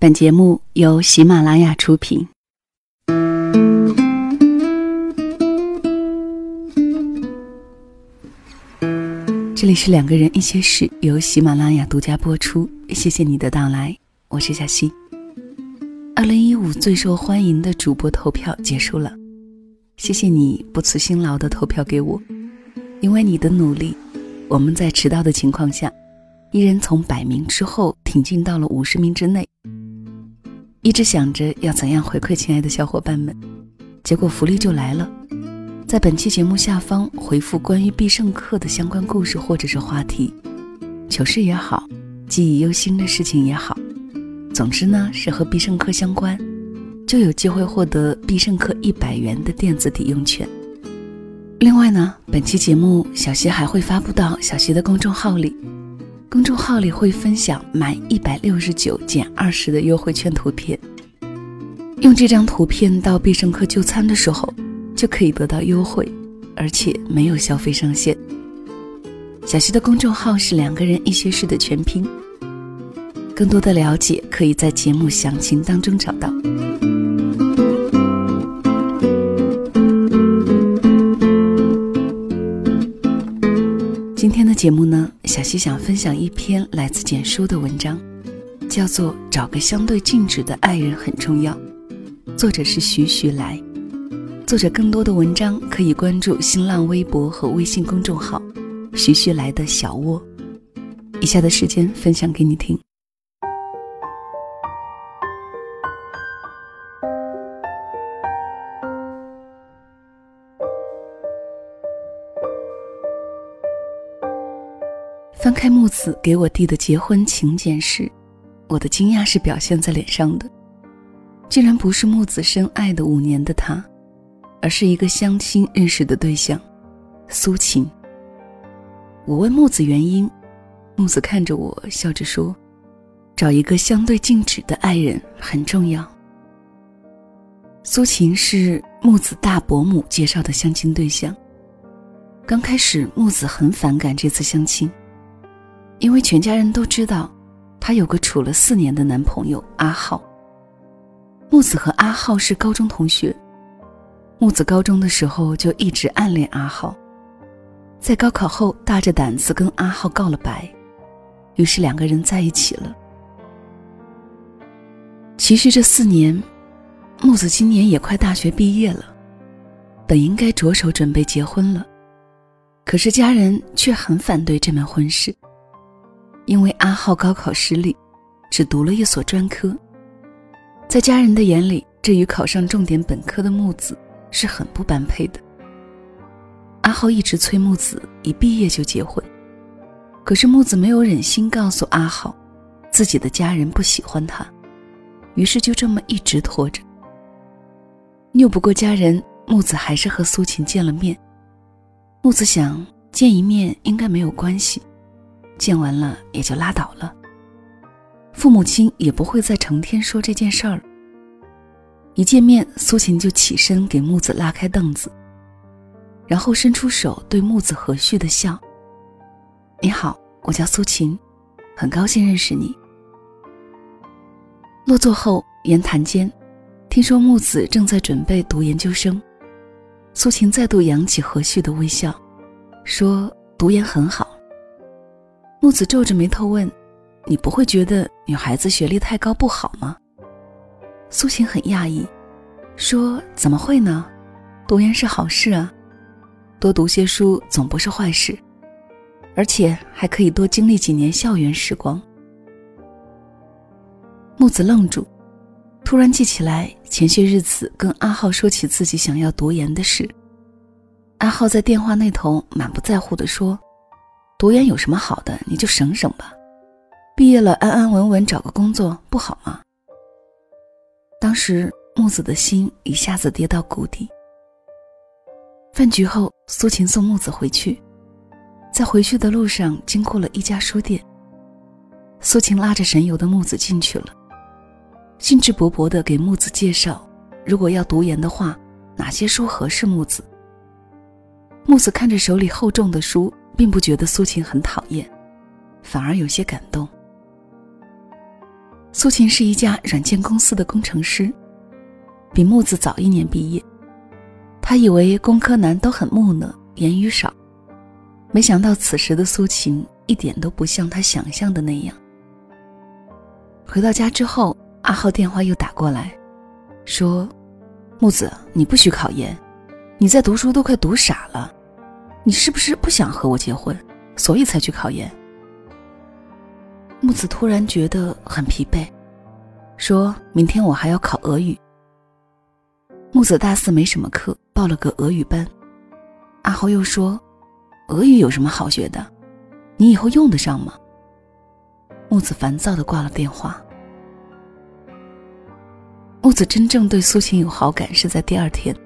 本节目由喜马拉雅出品。这里是两个人一些事，由喜马拉雅独家播出。谢谢你的到来，我是小溪。二零一五最受欢迎的主播投票结束了，谢谢你不辞辛劳的投票给我，因为你的努力，我们在迟到的情况下，依然从百名之后挺进到了五十名之内。一直想着要怎样回馈亲爱的小伙伴们，结果福利就来了，在本期节目下方回复关于必胜客的相关故事或者是话题，糗事也好，记忆犹新的事情也好，总之呢是和必胜客相关，就有机会获得必胜客一百元的电子抵用券。另外呢，本期节目小溪还会发布到小溪的公众号里。公众号里会分享满一百六十九减二十的优惠券图片，用这张图片到必胜客就餐的时候，就可以得到优惠，而且没有消费上限。小溪的公众号是两个人一些事的全拼，更多的了解可以在节目详情当中找到。今天的节目呢，小溪想分享一篇来自简书的文章，叫做《找个相对静止的爱人很重要》，作者是徐徐来。作者更多的文章可以关注新浪微博和微信公众号“徐徐来的小窝”。以下的时间分享给你听。翻开木子给我递的结婚请柬时，我的惊讶是表现在脸上的，竟然不是木子深爱的五年的他，而是一个相亲认识的对象，苏晴。我问木子原因，木子看着我笑着说：“找一个相对静止的爱人很重要。”苏晴是木子大伯母介绍的相亲对象。刚开始，木子很反感这次相亲。因为全家人都知道，她有个处了四年的男朋友阿浩。木子和阿浩是高中同学，木子高中的时候就一直暗恋阿浩，在高考后大着胆子跟阿浩告了白，于是两个人在一起了。其实这四年，木子今年也快大学毕业了，本应该着手准备结婚了，可是家人却很反对这门婚事。因为阿浩高考失利，只读了一所专科，在家人的眼里，这与考上重点本科的木子是很不般配的。阿浩一直催木子一毕业就结婚，可是木子没有忍心告诉阿浩，自己的家人不喜欢他，于是就这么一直拖着。拗不过家人，木子还是和苏晴见了面。木子想见一面应该没有关系。见完了也就拉倒了，父母亲也不会再成天说这件事儿。一见面，苏晴就起身给木子拉开凳子，然后伸出手对木子和煦的笑：“你好，我叫苏晴，很高兴认识你。”落座后，言谈间，听说木子正在准备读研究生，苏晴再度扬起和煦的微笑，说：“读研很好。”木子皱着眉头问：“你不会觉得女孩子学历太高不好吗？”苏晴很讶异，说：“怎么会呢？读研是好事啊，多读些书总不是坏事，而且还可以多经历几年校园时光。”木子愣住，突然记起来前些日子跟阿浩说起自己想要读研的事，阿浩在电话那头满不在乎地说。读研有什么好的？你就省省吧，毕业了安安稳稳找个工作不好吗？当时木子的心一下子跌到谷底。饭局后，苏晴送木子回去，在回去的路上经过了一家书店，苏晴拉着神游的木子进去了，兴致勃勃地给木子介绍，如果要读研的话，哪些书合适木子。木子看着手里厚重的书。并不觉得苏晴很讨厌，反而有些感动。苏秦是一家软件公司的工程师，比木子早一年毕业。他以为工科男都很木讷，言语少，没想到此时的苏秦一点都不像他想象的那样。回到家之后，阿浩电话又打过来，说：“木子，你不许考研，你在读书都快读傻了，你是不是不想和我结婚，所以才去考研？”木子突然觉得很疲惫，说明天我还要考俄语。木子大四没什么课，报了个俄语班。阿豪又说：“俄语有什么好学的？你以后用得上吗？”木子烦躁的挂了电话。木子真正对苏晴有好感是在第二天。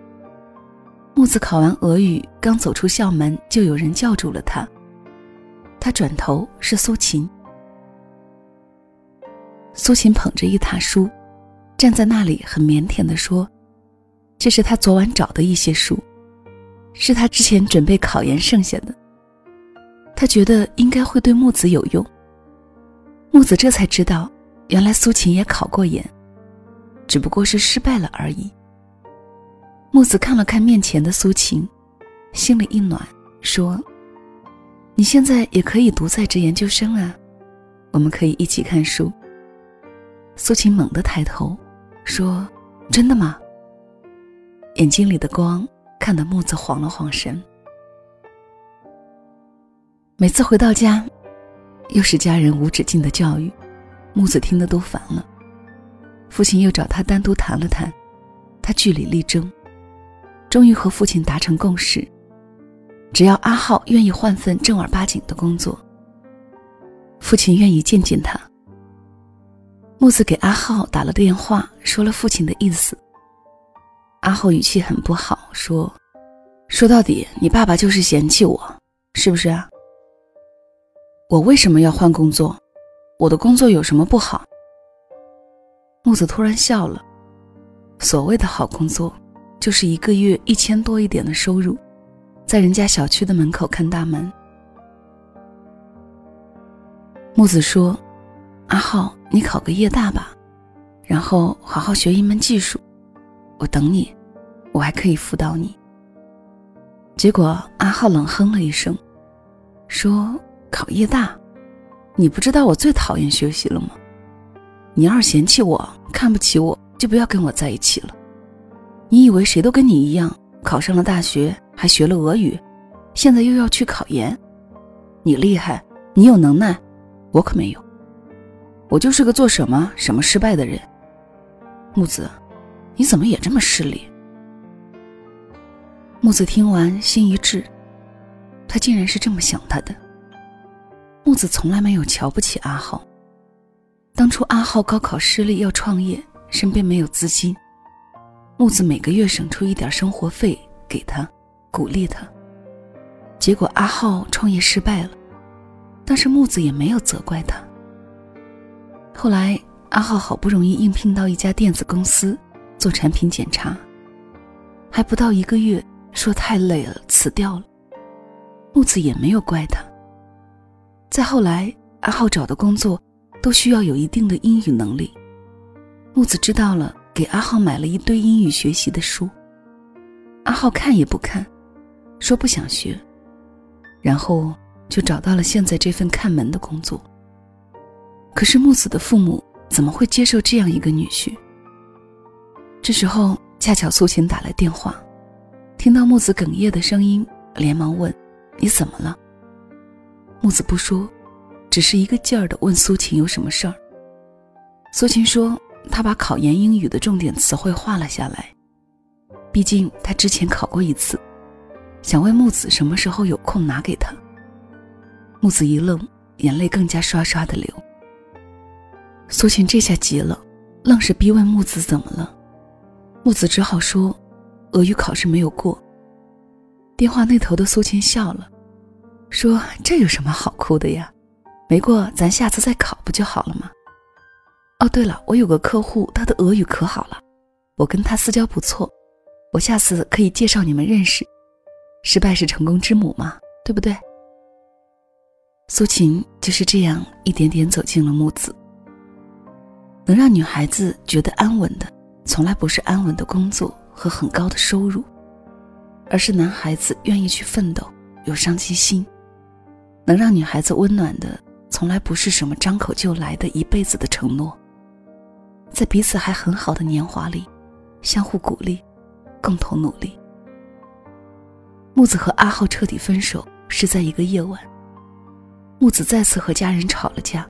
木子考完俄语，刚走出校门，就有人叫住了他。他转头是苏秦。苏秦捧着一沓书，站在那里，很腼腆的说：“这是他昨晚找的一些书，是他之前准备考研剩下的。他觉得应该会对木子有用。”木子这才知道，原来苏秦也考过研，只不过是失败了而已。木子看了看面前的苏晴，心里一暖，说：“你现在也可以读在职研究生啊，我们可以一起看书。”苏晴猛地抬头，说：“真的吗？”眼睛里的光看得木子晃了晃神。每次回到家，又是家人无止境的教育，木子听得都烦了。父亲又找他单独谈了谈，他据理力争，终于和父亲达成共识：只要阿浩愿意换份正儿八经的工作，父亲愿意见见他。木子给阿浩打了电话，说了父亲的意思。阿浩语气很不好，说：“说到底，你爸爸就是嫌弃我，是不是啊？我为什么要换工作？我的工作有什么不好？”木子突然笑了。所谓的好工作，就是一个月一千多一点的收入，在人家小区的门口看大门。木子说。阿浩，你考个夜大吧，然后好好学一门技术，我等你，我还可以辅导你。结果阿浩冷哼了一声，说：“考夜大，你不知道我最讨厌学习了吗？你要是嫌弃我，看不起我，就不要跟我在一起了。你以为谁都跟你一样，考上了大学，还学了俄语，现在又要去考研？你厉害，你有能耐，我可没有。”我就是个做什么什么失败的人。木子，你怎么也这么势利？木子听完心一滞，他竟然是这么想他的。木子从来没有瞧不起阿浩。当初阿浩高考失利要创业，身边没有资金，木子每个月省出一点生活费给他，鼓励他。结果阿浩创业失败了，但是木子也没有责怪他。后来，阿浩好不容易应聘到一家电子公司做产品检查，还不到一个月，说太累了辞掉了。木子也没有怪他。再后来，阿浩找的工作都需要有一定的英语能力，木子知道了，给阿浩买了一堆英语学习的书。阿浩看也不看，说不想学，然后就找到了现在这份看门的工作。可是木子的父母怎么会接受这样一个女婿？这时候恰巧苏秦打来电话，听到木子哽咽的声音，连忙问：“你怎么了？”木子不说，只是一个劲儿的问苏秦有什么事儿。苏秦说：“他把考研英语的重点词汇画了下来，毕竟他之前考过一次，想问木子什么时候有空拿给他。”木子一愣，眼泪更加刷刷的流。苏秦这下急了，愣是逼问木子怎么了。木子只好说：“俄语考试没有过。”电话那头的苏秦笑了，说：“这有什么好哭的呀？没过，咱下次再考不就好了吗？”哦，对了，我有个客户，他的俄语可好了，我跟他私交不错，我下次可以介绍你们认识。失败是成功之母嘛，对不对？苏秦就是这样一点点走进了木子。能让女孩子觉得安稳的，从来不是安稳的工作和很高的收入，而是男孩子愿意去奋斗，有上进心。能让女孩子温暖的，从来不是什么张口就来的一辈子的承诺。在彼此还很好的年华里，相互鼓励，共同努力。木子和阿浩彻底分手是在一个夜晚。木子再次和家人吵了架。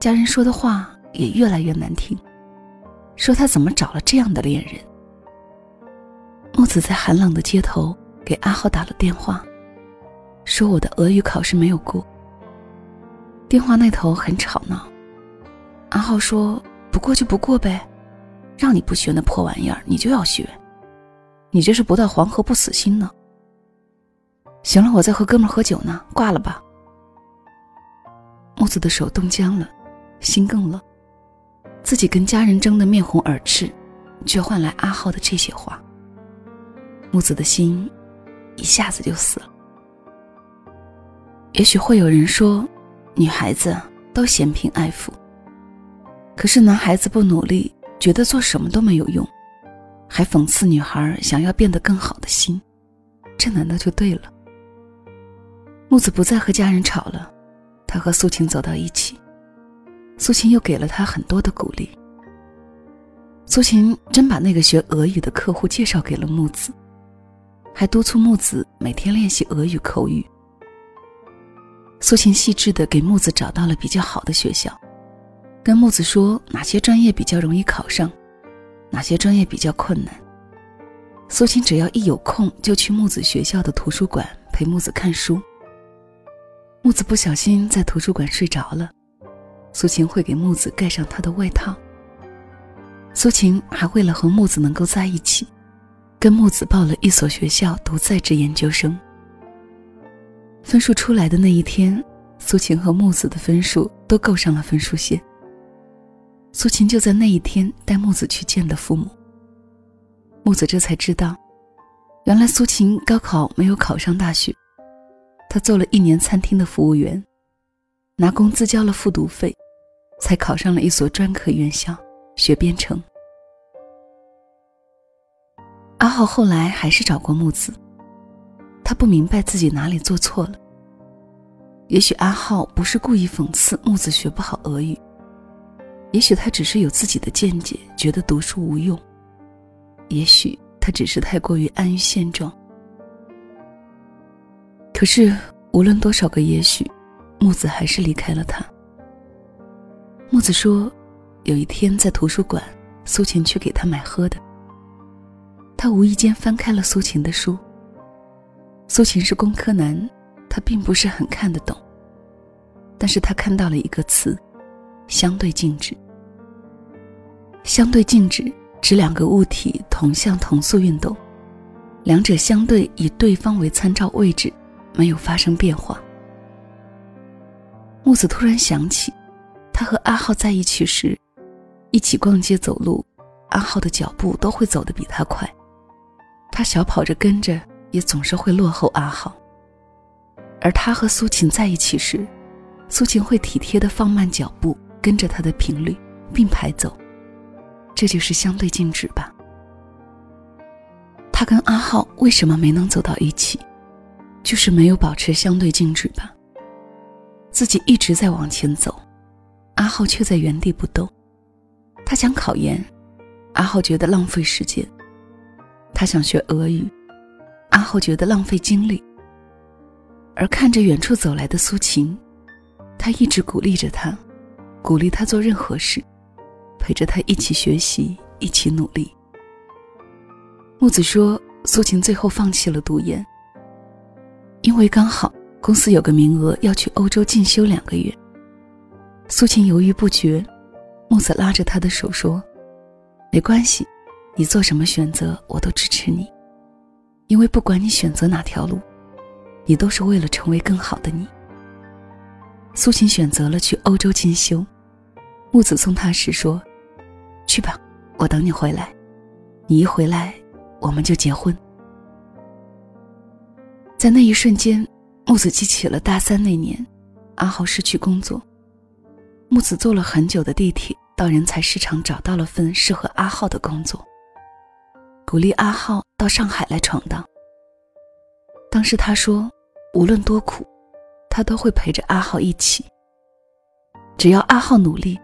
家人说的话也越来越难听，说他怎么找了这样的恋人。木子在寒冷的街头给阿浩打了电话，说我的俄语考试没有过。电话那头很吵闹，阿浩说：“不过就不过呗，让你不学那破玩意儿，你就要学，你这是不到黄河不死心呢。”行了，我在和哥们喝酒呢，挂了吧。木子的手冻僵了。心更冷，自己跟家人争得面红耳赤，却换来阿浩的这些话。木子的心一下子就死了。也许会有人说，女孩子都嫌贫爱富，可是男孩子不努力，觉得做什么都没有用，还讽刺女孩想要变得更好的心，这难道就对了？木子不再和家人吵了，他和素琴走到一起。苏晴又给了他很多的鼓励。苏秦真把那个学俄语的客户介绍给了木子，还督促木子每天练习俄语口语。苏秦细致的给木子找到了比较好的学校，跟木子说哪些专业比较容易考上，哪些专业比较困难。苏晴只要一有空就去木子学校的图书馆陪木子看书。木子不小心在图书馆睡着了。苏晴会给木子盖上他的外套。苏晴还为了和木子能够在一起，跟木子报了一所学校读在职研究生。分数出来的那一天，苏晴和木子的分数都够上了分数线。苏晴就在那一天带木子去见的父母。木子这才知道，原来苏晴高考没有考上大学，他做了一年餐厅的服务员，拿工资交了复读费。才考上了一所专科院校，学编程。阿浩后来还是找过木子，他不明白自己哪里做错了。也许阿浩不是故意讽刺木子学不好俄语，也许他只是有自己的见解，觉得读书无用。也许他只是太过于安于现状。可是无论多少个也许，木子还是离开了他。木子说：“有一天在图书馆，苏秦去给他买喝的。他无意间翻开了苏秦的书。苏秦是工科男，他并不是很看得懂。但是他看到了一个词：相对静止。相对静止指两个物体同向同速运动，两者相对以对方为参照位置，没有发生变化。”木子突然想起。他和阿浩在一起时，一起逛街走路，阿浩的脚步都会走得比他快，他小跑着跟着，也总是会落后阿浩。而他和苏晴在一起时，苏晴会体贴地放慢脚步，跟着他的频率并排走，这就是相对静止吧。他跟阿浩为什么没能走到一起，就是没有保持相对静止吧。自己一直在往前走。阿浩却在原地不动，他想考研，阿浩觉得浪费时间；他想学俄语，阿浩觉得浪费精力。而看着远处走来的苏晴，他一直鼓励着他，鼓励他做任何事，陪着他一起学习，一起努力。木子说，苏晴最后放弃了读研，因为刚好公司有个名额要去欧洲进修两个月。苏晴犹豫不决，木子拉着她的手说：“没关系，你做什么选择，我都支持你。因为不管你选择哪条路，你都是为了成为更好的你。”苏晴选择了去欧洲进修，木子送她时说：“去吧，我等你回来。你一回来，我们就结婚。”在那一瞬间，木子记起了大三那年，阿豪失去工作。木子坐了很久的地铁到人才市场，找到了份适合阿浩的工作，鼓励阿浩到上海来闯荡。当时他说，无论多苦，他都会陪着阿浩一起。只要阿浩努力，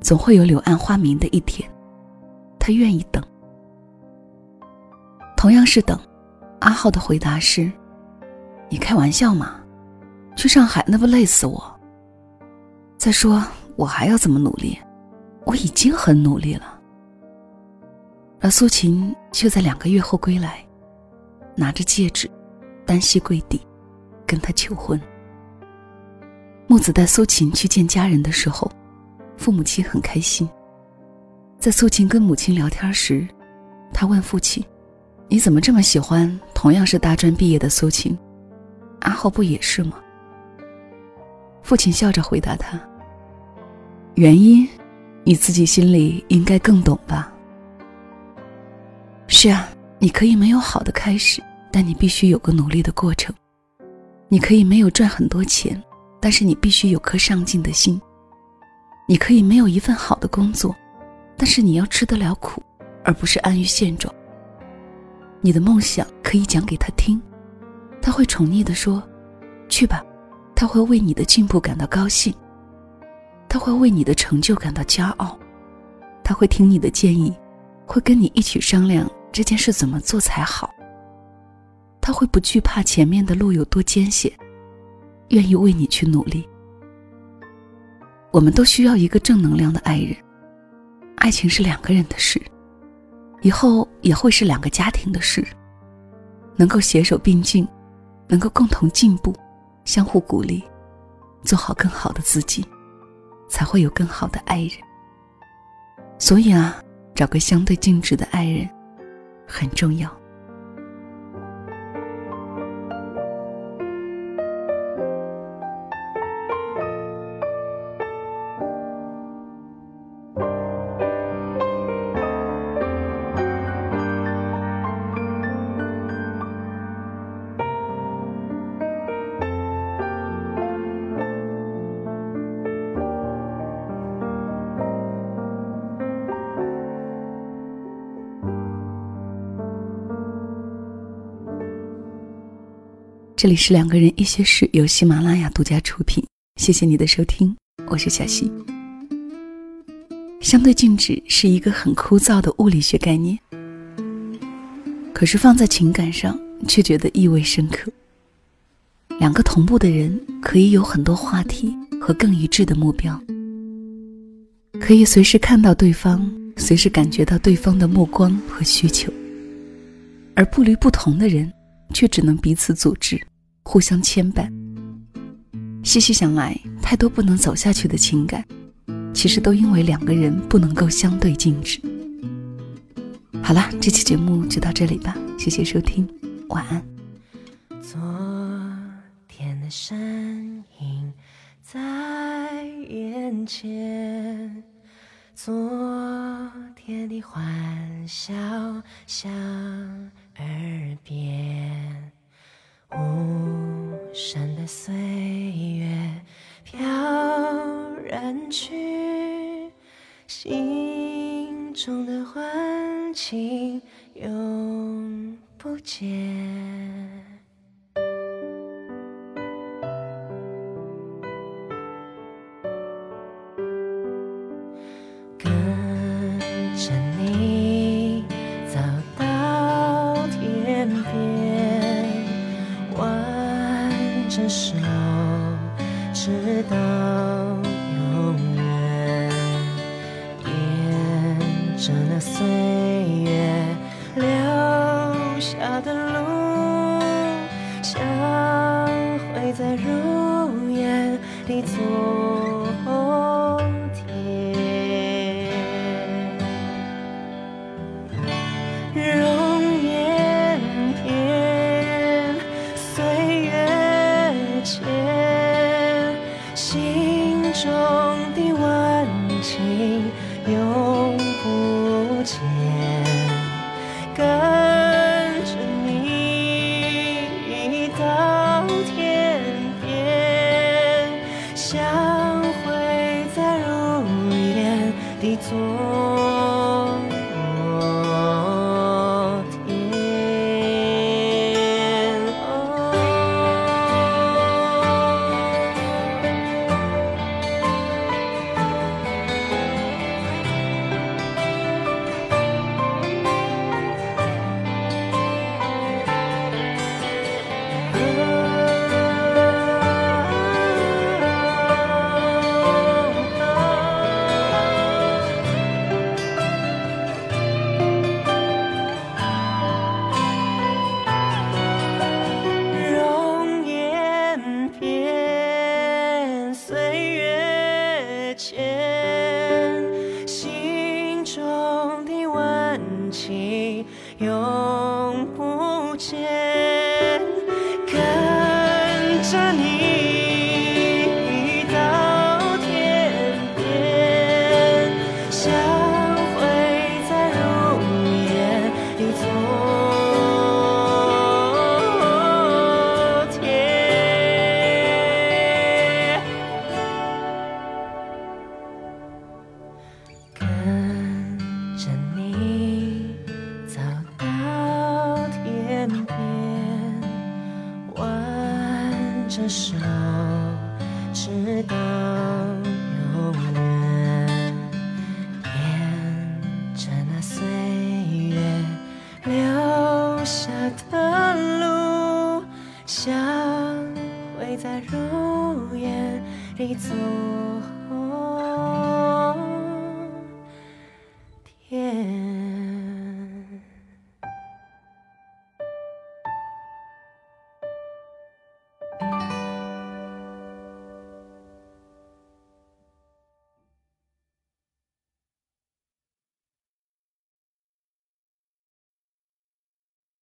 总会有柳暗花明的一天。他愿意等。同样是等，阿浩的回答是：“你开玩笑吗？去上海那不累死我？再说我还要怎么努力？我已经很努力了。”而苏秦却在两个月后归来，拿着戒指。单膝跪地，跟他求婚。木子带苏秦去见家人的时候，父母亲很开心。在苏秦跟母亲聊天时，他问父亲：“你怎么这么喜欢同样是大专毕业的苏秦？阿浩不也是吗？”父亲笑着回答他：“原因，你自己心里应该更懂吧。”是啊，你可以没有好的开始。但你必须有个努力的过程。你可以没有赚很多钱，但是你必须有颗上进的心。你可以没有一份好的工作，但是你要吃得了苦，而不是安于现状。你的梦想可以讲给他听，他会宠溺地说：“去吧。”他会为你的进步感到高兴，他会为你的成就感到骄傲，他会听你的建议，会跟你一起商量这件事怎么做才好。他会不惧怕前面的路有多艰险，愿意为你去努力。我们都需要一个正能量的爱人。爱情是两个人的事，以后也会是两个家庭的事。能够携手并进，能够共同进步，相互鼓励，做好更好的自己，才会有更好的爱人。所以啊，找个相对静止的爱人很重要。这里是两个人一些事，由喜马拉雅独家出品。谢谢你的收听，我是小溪。相对静止是一个很枯燥的物理学概念，可是放在情感上却觉得意味深刻。两个同步的人可以有很多话题和更一致的目标，可以随时看到对方，随时感觉到对方的目光和需求，而步履不同的人。却只能彼此阻滞，互相牵绊。细细想来，太多不能走下去的情感，其实都因为两个人不能够相对静止。好了，这期节目就到这里吧，谢谢收听，晚安。昨天的身影在眼前，昨天的欢笑响耳边，无声的岁月飘然去，心中的欢情永不见。前心中的温情永着手，直到